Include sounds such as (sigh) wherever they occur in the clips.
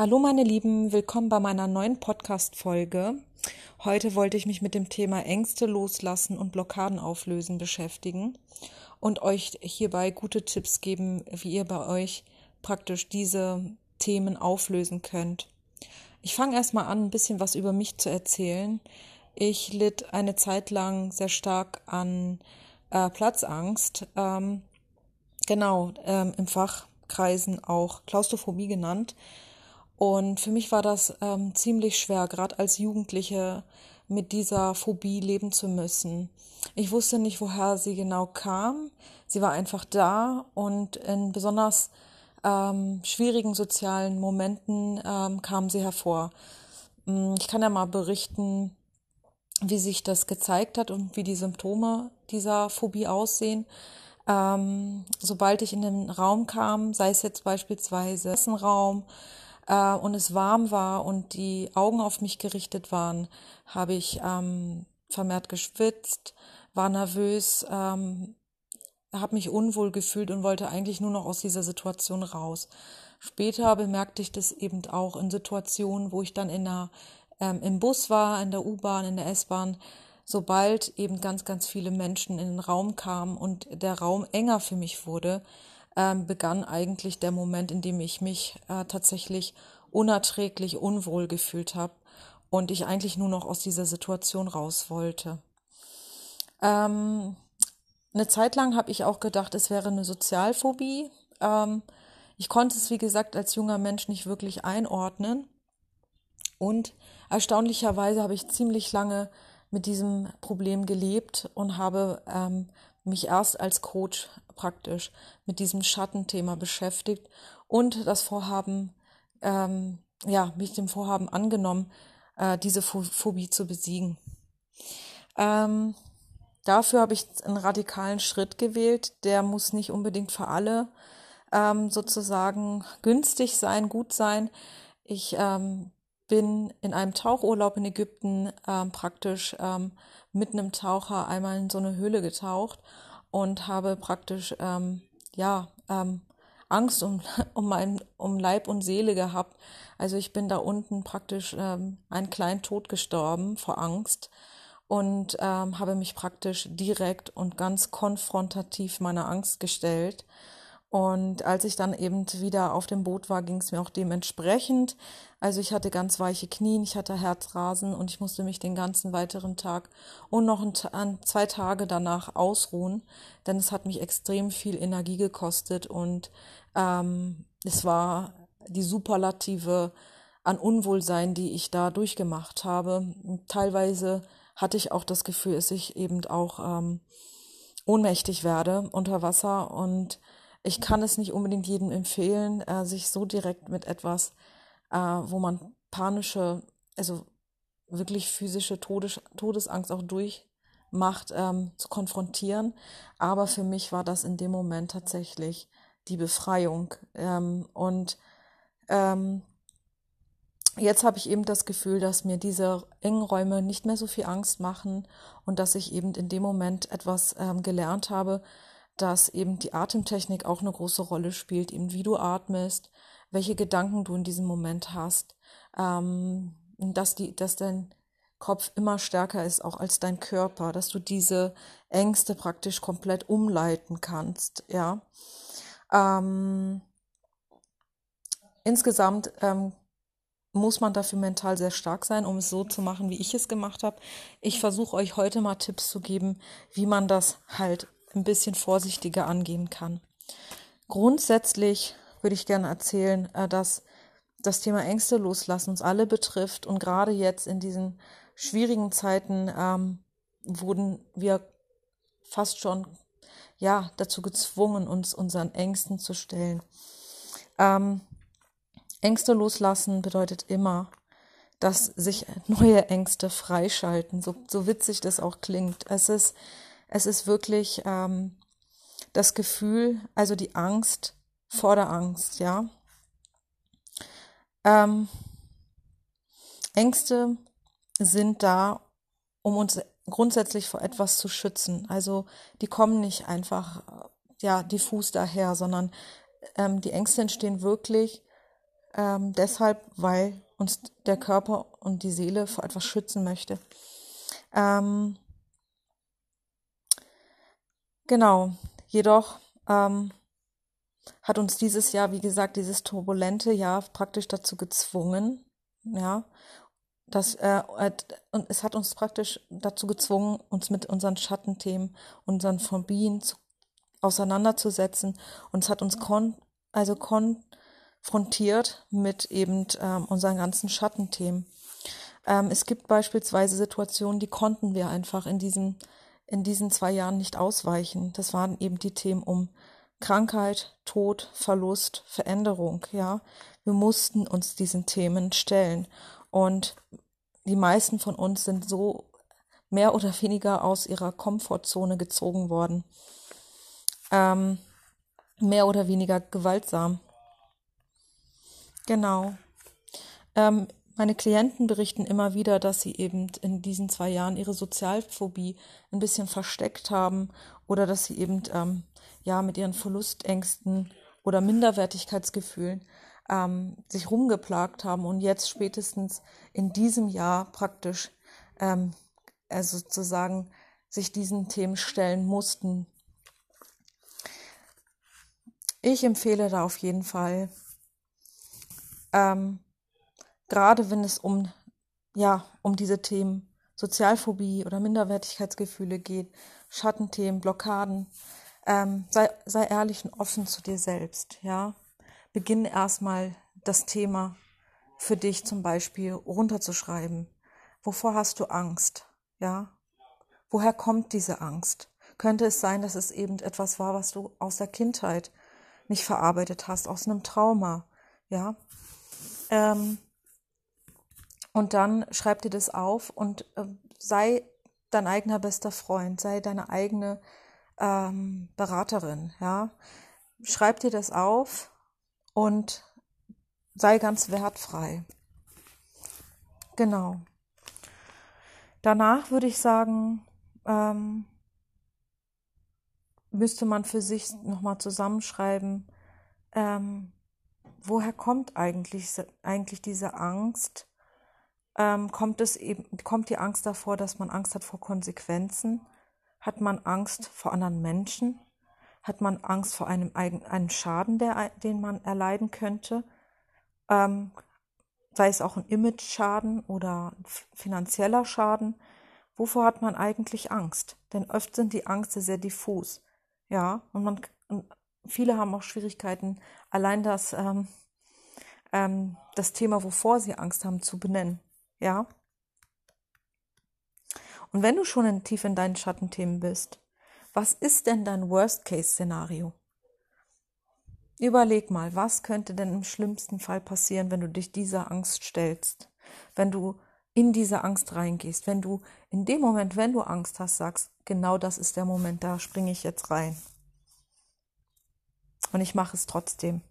Hallo meine Lieben, willkommen bei meiner neuen Podcast-Folge. Heute wollte ich mich mit dem Thema Ängste loslassen und Blockaden auflösen beschäftigen und euch hierbei gute Tipps geben, wie ihr bei euch praktisch diese Themen auflösen könnt. Ich fange erstmal an, ein bisschen was über mich zu erzählen. Ich litt eine Zeit lang sehr stark an äh, Platzangst. Ähm, genau, ähm, im Fachkreisen auch Klaustrophobie genannt. Und für mich war das ähm, ziemlich schwer, gerade als Jugendliche mit dieser Phobie leben zu müssen. Ich wusste nicht, woher sie genau kam. Sie war einfach da und in besonders ähm, schwierigen sozialen Momenten ähm, kam sie hervor. Mm, ich kann ja mal berichten, wie sich das gezeigt hat und wie die Symptome dieser Phobie aussehen. Ähm, sobald ich in den Raum kam, sei es jetzt beispielsweise Raum, äh, und es warm war und die Augen auf mich gerichtet waren, habe ich ähm, vermehrt geschwitzt, war nervös, ähm, habe mich unwohl gefühlt und wollte eigentlich nur noch aus dieser Situation raus. Später bemerkte ich das eben auch in Situationen, wo ich dann in der, ähm, im Bus war, in der U-Bahn, in der S-Bahn, sobald eben ganz, ganz viele Menschen in den Raum kamen und der Raum enger für mich wurde, ähm, begann eigentlich der Moment, in dem ich mich äh, tatsächlich unerträglich unwohl gefühlt habe und ich eigentlich nur noch aus dieser Situation raus wollte. Ähm, eine Zeit lang habe ich auch gedacht, es wäre eine Sozialphobie. Ähm, ich konnte es, wie gesagt, als junger Mensch nicht wirklich einordnen. Und erstaunlicherweise habe ich ziemlich lange mit diesem Problem gelebt und habe ähm, mich erst als Coach praktisch mit diesem Schattenthema beschäftigt und das Vorhaben, ähm, ja, mich dem Vorhaben angenommen, äh, diese Phobie zu besiegen. Ähm, dafür habe ich einen radikalen Schritt gewählt. Der muss nicht unbedingt für alle ähm, sozusagen günstig sein, gut sein. Ich ähm, bin in einem Tauchurlaub in Ägypten ähm, praktisch ähm, mit einem Taucher einmal in so eine Höhle getaucht und habe praktisch ähm, ja ähm, Angst um, (laughs) um mein um Leib und Seele gehabt. Also ich bin da unten praktisch ähm, einen kleinen Tod gestorben vor Angst und ähm, habe mich praktisch direkt und ganz konfrontativ meiner Angst gestellt und als ich dann eben wieder auf dem Boot war, ging es mir auch dementsprechend. Also ich hatte ganz weiche Knien, ich hatte Herzrasen und ich musste mich den ganzen weiteren Tag und noch ein, zwei Tage danach ausruhen, denn es hat mich extrem viel Energie gekostet und ähm, es war die Superlative an Unwohlsein, die ich da durchgemacht habe. teilweise hatte ich auch das Gefühl, dass ich eben auch ähm, ohnmächtig werde unter Wasser und ich kann es nicht unbedingt jedem empfehlen, äh, sich so direkt mit etwas, äh, wo man panische, also wirklich physische Todes Todesangst auch durchmacht, ähm, zu konfrontieren. Aber für mich war das in dem Moment tatsächlich die Befreiung. Ähm, und ähm, jetzt habe ich eben das Gefühl, dass mir diese engen Räume nicht mehr so viel Angst machen und dass ich eben in dem Moment etwas ähm, gelernt habe, dass eben die Atemtechnik auch eine große Rolle spielt, eben wie du atmest, welche Gedanken du in diesem Moment hast, ähm, dass die, dass dein Kopf immer stärker ist, auch als dein Körper, dass du diese Ängste praktisch komplett umleiten kannst, ja. Ähm, insgesamt ähm, muss man dafür mental sehr stark sein, um es so zu machen, wie ich es gemacht habe. Ich versuche euch heute mal Tipps zu geben, wie man das halt ein bisschen vorsichtiger angehen kann. Grundsätzlich würde ich gerne erzählen, äh, dass das Thema Ängste loslassen uns alle betrifft und gerade jetzt in diesen schwierigen Zeiten ähm, wurden wir fast schon ja dazu gezwungen, uns unseren Ängsten zu stellen. Ähm, Ängste loslassen bedeutet immer, dass sich neue Ängste freischalten, so, so witzig das auch klingt. Es ist es ist wirklich ähm, das Gefühl, also die Angst vor der Angst, ja. Ähm, Ängste sind da, um uns grundsätzlich vor etwas zu schützen. Also die kommen nicht einfach ja diffus daher, sondern ähm, die Ängste entstehen wirklich Ähm, deshalb, weil uns der Körper und die Seele vor etwas schützen möchte. Ähm, genau, jedoch ähm, hat uns dieses Jahr, wie gesagt, dieses turbulente Jahr praktisch dazu gezwungen, ja, dass äh, und es hat uns praktisch dazu gezwungen, uns mit unseren Schattenthemen, unseren Phobien zu, auseinanderzusetzen und es hat uns kon also konfrontiert mit eben ähm, unseren ganzen Schattenthemen. Ähm, es gibt beispielsweise Situationen, die konnten wir einfach in diesen in diesen zwei Jahren nicht ausweichen. Das waren eben die Themen um Krankheit, Tod, Verlust, Veränderung, ja. Wir mussten uns diesen Themen stellen. Und die meisten von uns sind so mehr oder weniger aus ihrer Komfortzone gezogen worden. Ähm, mehr oder weniger gewaltsam. Genau. Ähm, meine Klienten berichten immer wieder, dass sie eben in diesen zwei Jahren ihre Sozialphobie ein bisschen versteckt haben oder dass sie eben ähm, ja mit ihren Verlustängsten oder Minderwertigkeitsgefühlen ähm, sich rumgeplagt haben und jetzt spätestens in diesem Jahr praktisch ähm, also sozusagen sich diesen Themen stellen mussten. Ich empfehle da auf jeden Fall, ähm, gerade wenn es um ja um diese Themen Sozialphobie oder Minderwertigkeitsgefühle geht, Schattenthemen, Blockaden, ähm, sei, sei ehrlich und offen zu dir selbst, ja beginn erstmal das Thema für dich zum Beispiel runterzuschreiben. Wovor hast du Angst? Ja? Woher kommt diese Angst? Könnte es sein, dass es eben etwas war, was du aus der Kindheit nicht verarbeitet hast, aus einem Trauma? Ja? Ähm, und dann schreib dir das auf und äh, sei dein eigener bester Freund, sei deine eigene ähm, Beraterin, ja. Schreib dir das auf und sei ganz wertfrei. Genau. Danach würde ich sagen, ähm, müsste man für sich nochmal zusammenschreiben, ähm, woher kommt eigentlich, eigentlich diese Angst? Ähm, kommt es eben, kommt die Angst davor, dass man Angst hat vor Konsequenzen? Hat man Angst vor anderen Menschen? Hat man Angst vor einem, einem Schaden, der, den man erleiden könnte? Ähm, sei es auch ein Image-Schaden oder finanzieller Schaden. Wovor hat man eigentlich Angst? Denn oft sind die Ängste sehr diffus. Ja, und man, viele haben auch Schwierigkeiten, allein das, ähm, ähm, das Thema, wovor sie Angst haben, zu benennen. Ja. Und wenn du schon tief in deinen Schattenthemen bist, was ist denn dein Worst-Case-Szenario? Überleg mal, was könnte denn im schlimmsten Fall passieren, wenn du dich dieser Angst stellst, wenn du in diese Angst reingehst, wenn du in dem Moment, wenn du Angst hast, sagst, genau das ist der Moment, da springe ich jetzt rein. Und ich mache es trotzdem.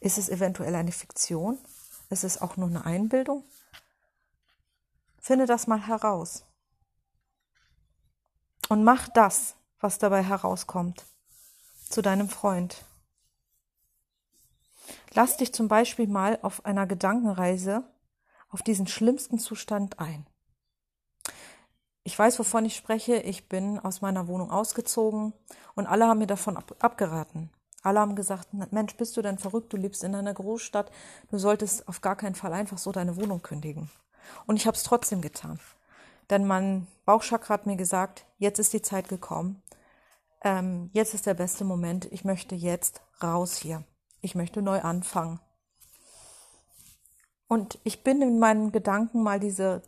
Ist es eventuell eine Fiktion? Ist es auch nur eine Einbildung? Finde das mal heraus. Und mach das, was dabei herauskommt, zu deinem Freund. Lass dich zum Beispiel mal auf einer Gedankenreise auf diesen schlimmsten Zustand ein. Ich weiß, wovon ich spreche. Ich bin aus meiner Wohnung ausgezogen und alle haben mir davon ab abgeraten. Alle haben gesagt, Mensch, bist du denn verrückt? Du lebst in einer Großstadt. Du solltest auf gar keinen Fall einfach so deine Wohnung kündigen. Und ich habe es trotzdem getan. Denn mein Bauchchakra hat mir gesagt, jetzt ist die Zeit gekommen. Ähm, jetzt ist der beste Moment. Ich möchte jetzt raus hier. Ich möchte neu anfangen. Und ich bin in meinen Gedanken mal diese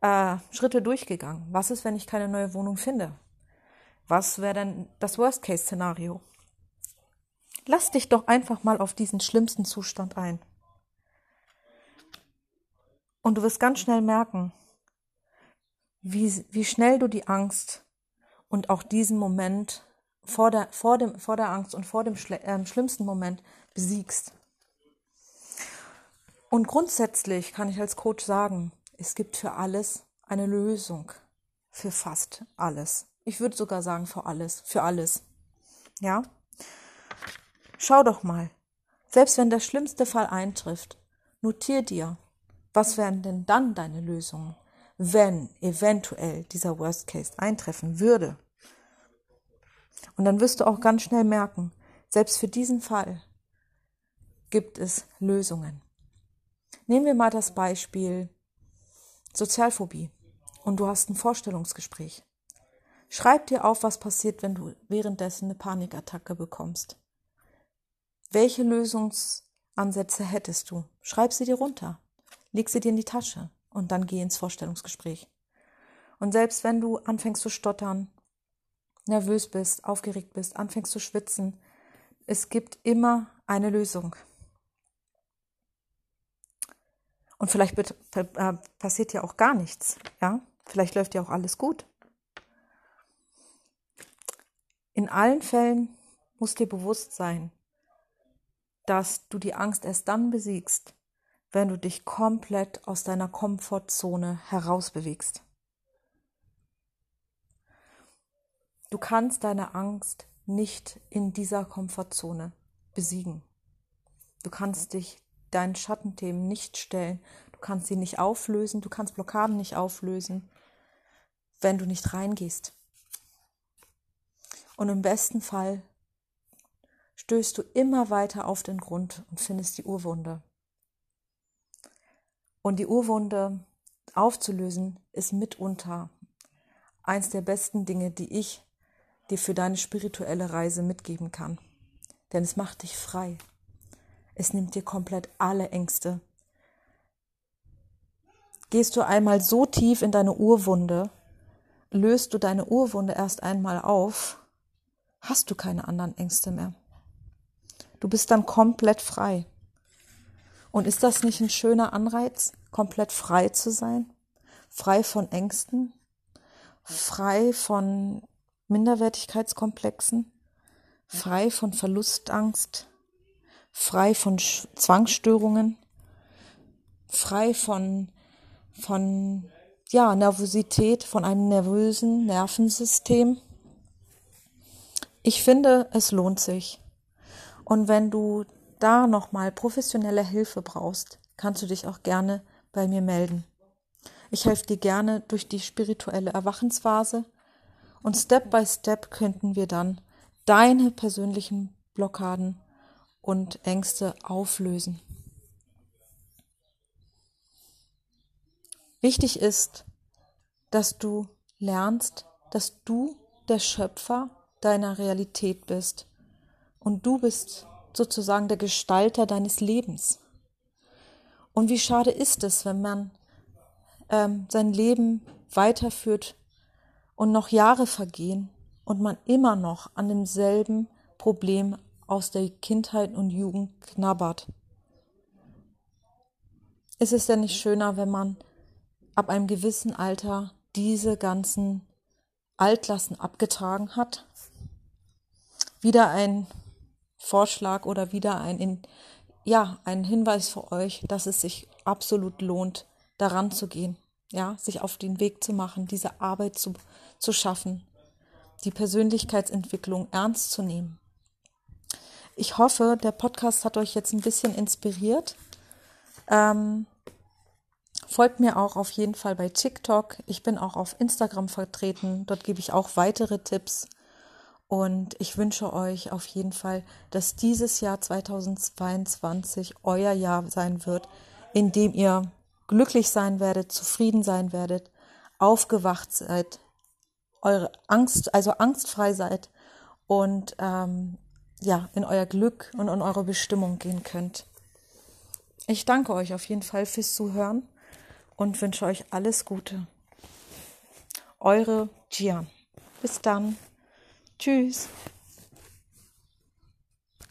äh, Schritte durchgegangen. Was ist, wenn ich keine neue Wohnung finde? Was wäre denn das Worst-Case-Szenario? Lass dich doch einfach mal auf diesen schlimmsten Zustand ein. Und du wirst ganz schnell merken, wie, wie schnell du die Angst und auch diesen Moment vor der, vor dem, vor der Angst und vor dem äh, schlimmsten Moment besiegst. Und grundsätzlich kann ich als Coach sagen, es gibt für alles eine Lösung. Für fast alles. Ich würde sogar sagen, für alles. Für alles. Ja? Schau doch mal. Selbst wenn der schlimmste Fall eintrifft, notier dir, was wären denn dann deine Lösungen, wenn eventuell dieser Worst Case eintreffen würde. Und dann wirst du auch ganz schnell merken, selbst für diesen Fall gibt es Lösungen. Nehmen wir mal das Beispiel Sozialphobie und du hast ein Vorstellungsgespräch. Schreib dir auf, was passiert, wenn du währenddessen eine Panikattacke bekommst. Welche Lösungsansätze hättest du? Schreib sie dir runter, leg sie dir in die Tasche und dann geh ins Vorstellungsgespräch. Und selbst wenn du anfängst zu stottern, nervös bist, aufgeregt bist, anfängst zu schwitzen, es gibt immer eine Lösung. Und vielleicht äh, passiert ja auch gar nichts, ja? Vielleicht läuft ja auch alles gut. In allen Fällen muss dir bewusst sein, dass du die Angst erst dann besiegst, wenn du dich komplett aus deiner Komfortzone herausbewegst. Du kannst deine Angst nicht in dieser Komfortzone besiegen. Du kannst dich deinen Schattenthemen nicht stellen. Du kannst sie nicht auflösen. Du kannst Blockaden nicht auflösen, wenn du nicht reingehst. Und im besten Fall stößt du immer weiter auf den Grund und findest die Urwunde. Und die Urwunde aufzulösen ist mitunter eins der besten Dinge, die ich dir für deine spirituelle Reise mitgeben kann. Denn es macht dich frei. Es nimmt dir komplett alle Ängste. Gehst du einmal so tief in deine Urwunde, löst du deine Urwunde erst einmal auf, hast du keine anderen Ängste mehr. Du bist dann komplett frei. Und ist das nicht ein schöner Anreiz, komplett frei zu sein? Frei von Ängsten? Frei von Minderwertigkeitskomplexen, frei von Verlustangst, frei von Zwangsstörungen, frei von, von ja, Nervosität, von einem nervösen Nervensystem. Ich finde, es lohnt sich. Und wenn du da nochmal professionelle Hilfe brauchst, kannst du dich auch gerne bei mir melden. Ich helfe dir gerne durch die spirituelle Erwachensphase und Step by Step könnten wir dann deine persönlichen Blockaden und Ängste auflösen. Wichtig ist, dass du lernst, dass du der Schöpfer deiner Realität bist und du bist sozusagen der Gestalter deines Lebens. Und wie schade ist es, wenn man ähm, sein Leben weiterführt und noch Jahre vergehen und man immer noch an demselben Problem aus der Kindheit und Jugend knabbert. Ist es denn nicht schöner, wenn man ab einem gewissen Alter diese ganzen Altlasten abgetragen hat? Wieder ein Vorschlag oder wieder ein, ja, ein Hinweis für euch, dass es sich absolut lohnt, daran zu gehen, ja, sich auf den Weg zu machen, diese Arbeit zu zu schaffen, die Persönlichkeitsentwicklung ernst zu nehmen. Ich hoffe, der Podcast hat euch jetzt ein bisschen inspiriert. Ähm, folgt mir auch auf jeden Fall bei TikTok. Ich bin auch auf Instagram vertreten. Dort gebe ich auch weitere Tipps. Und ich wünsche euch auf jeden Fall, dass dieses Jahr 2022 euer Jahr sein wird, in dem ihr glücklich sein werdet, zufrieden sein werdet, aufgewacht seid, eure Angst, also angstfrei seid und ähm, ja, in euer Glück und in eure Bestimmung gehen könnt. Ich danke euch auf jeden Fall fürs Zuhören und wünsche euch alles Gute. Eure Gian. Bis dann. Tschüss.